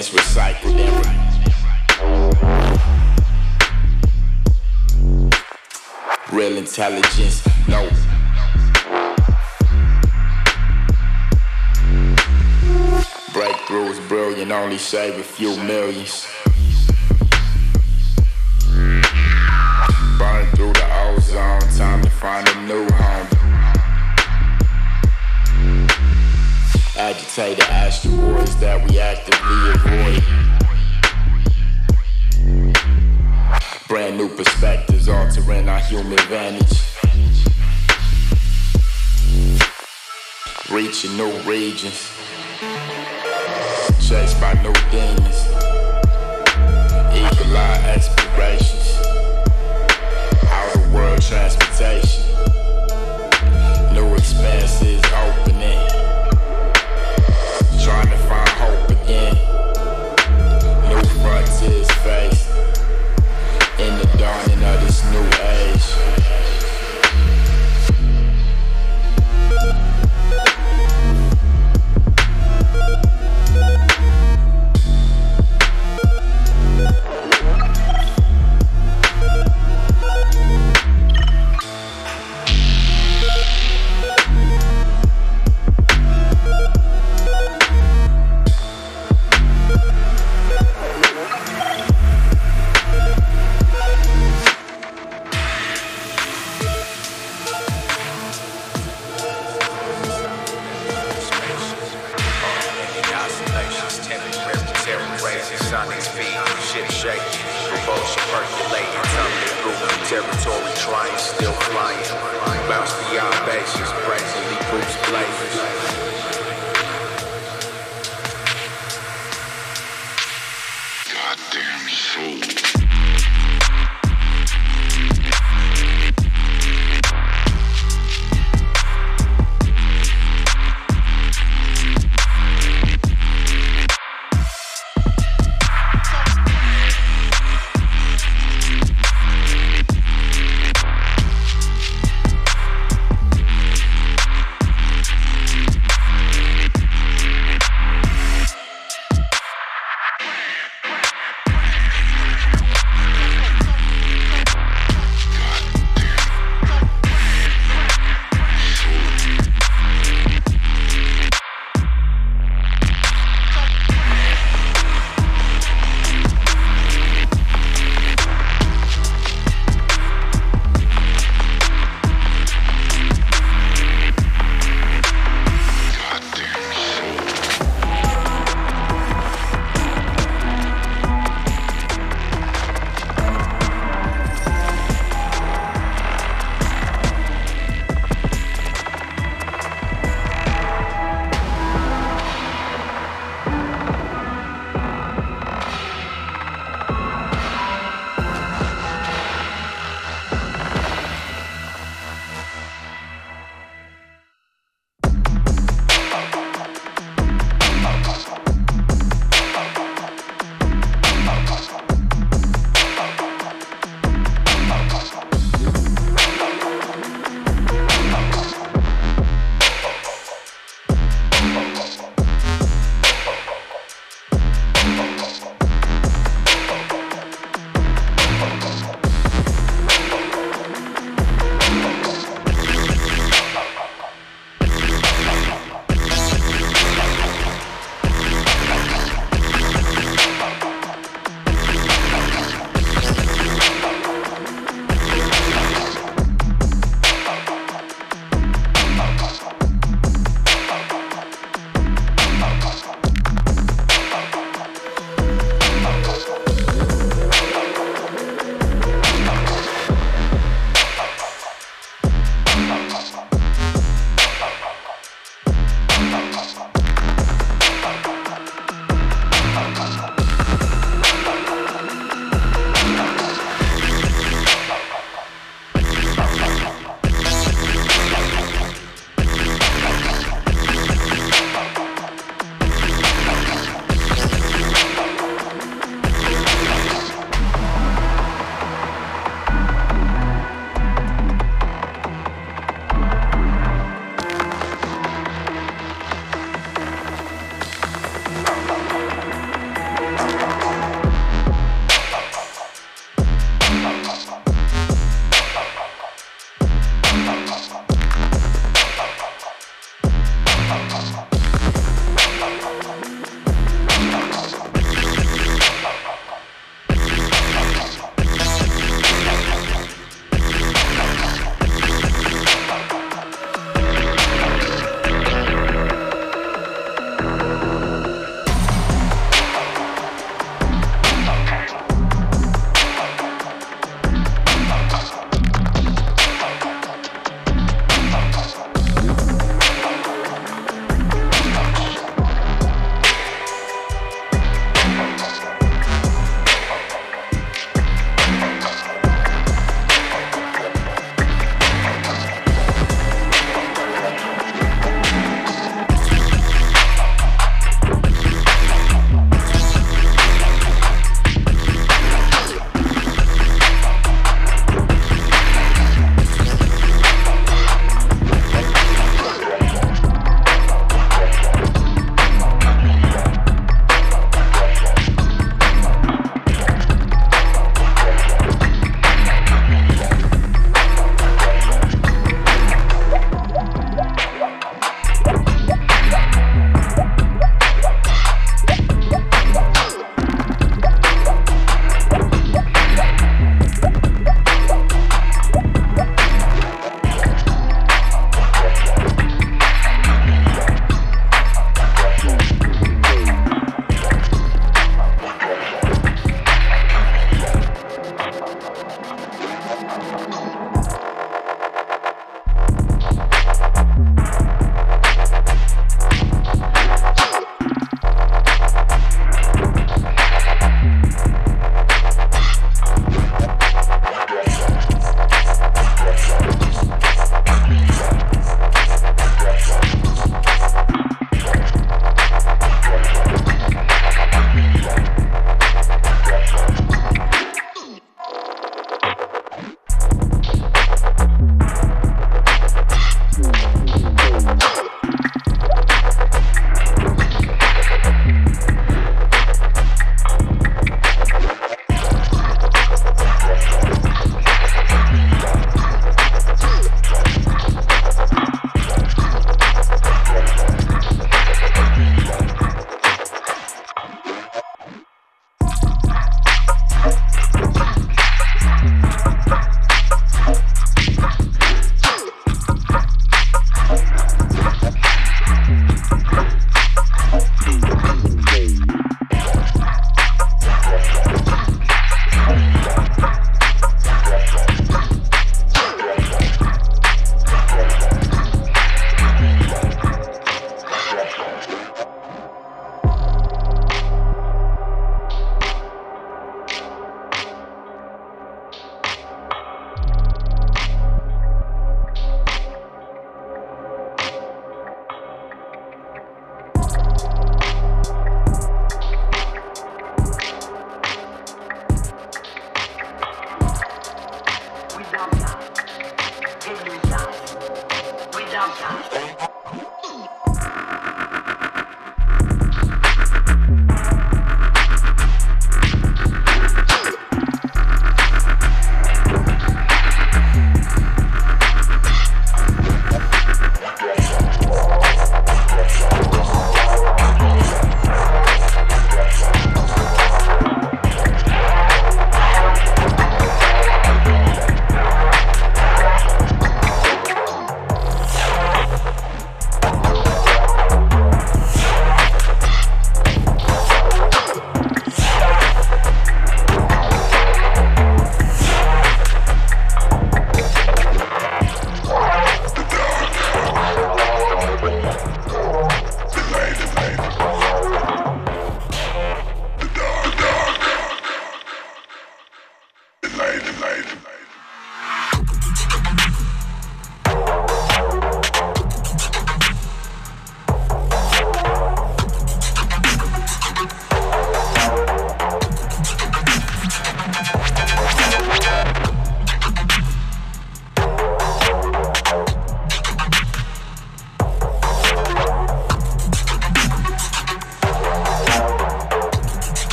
Elements recycled and re- real intelligence. No. Breakthroughs brilliant, only save a few millions. Burn through the ozone, time to find a new home. Agitated asteroids that we actively avoid. Brand new perspectives altering our human vantage. Reaching new regions. Chased by new demons. Eagle eye explorations. Outer world transportation. New expanses opening. Territory, trying, still flying. Bounce beyond bases, brazenly boost blazers.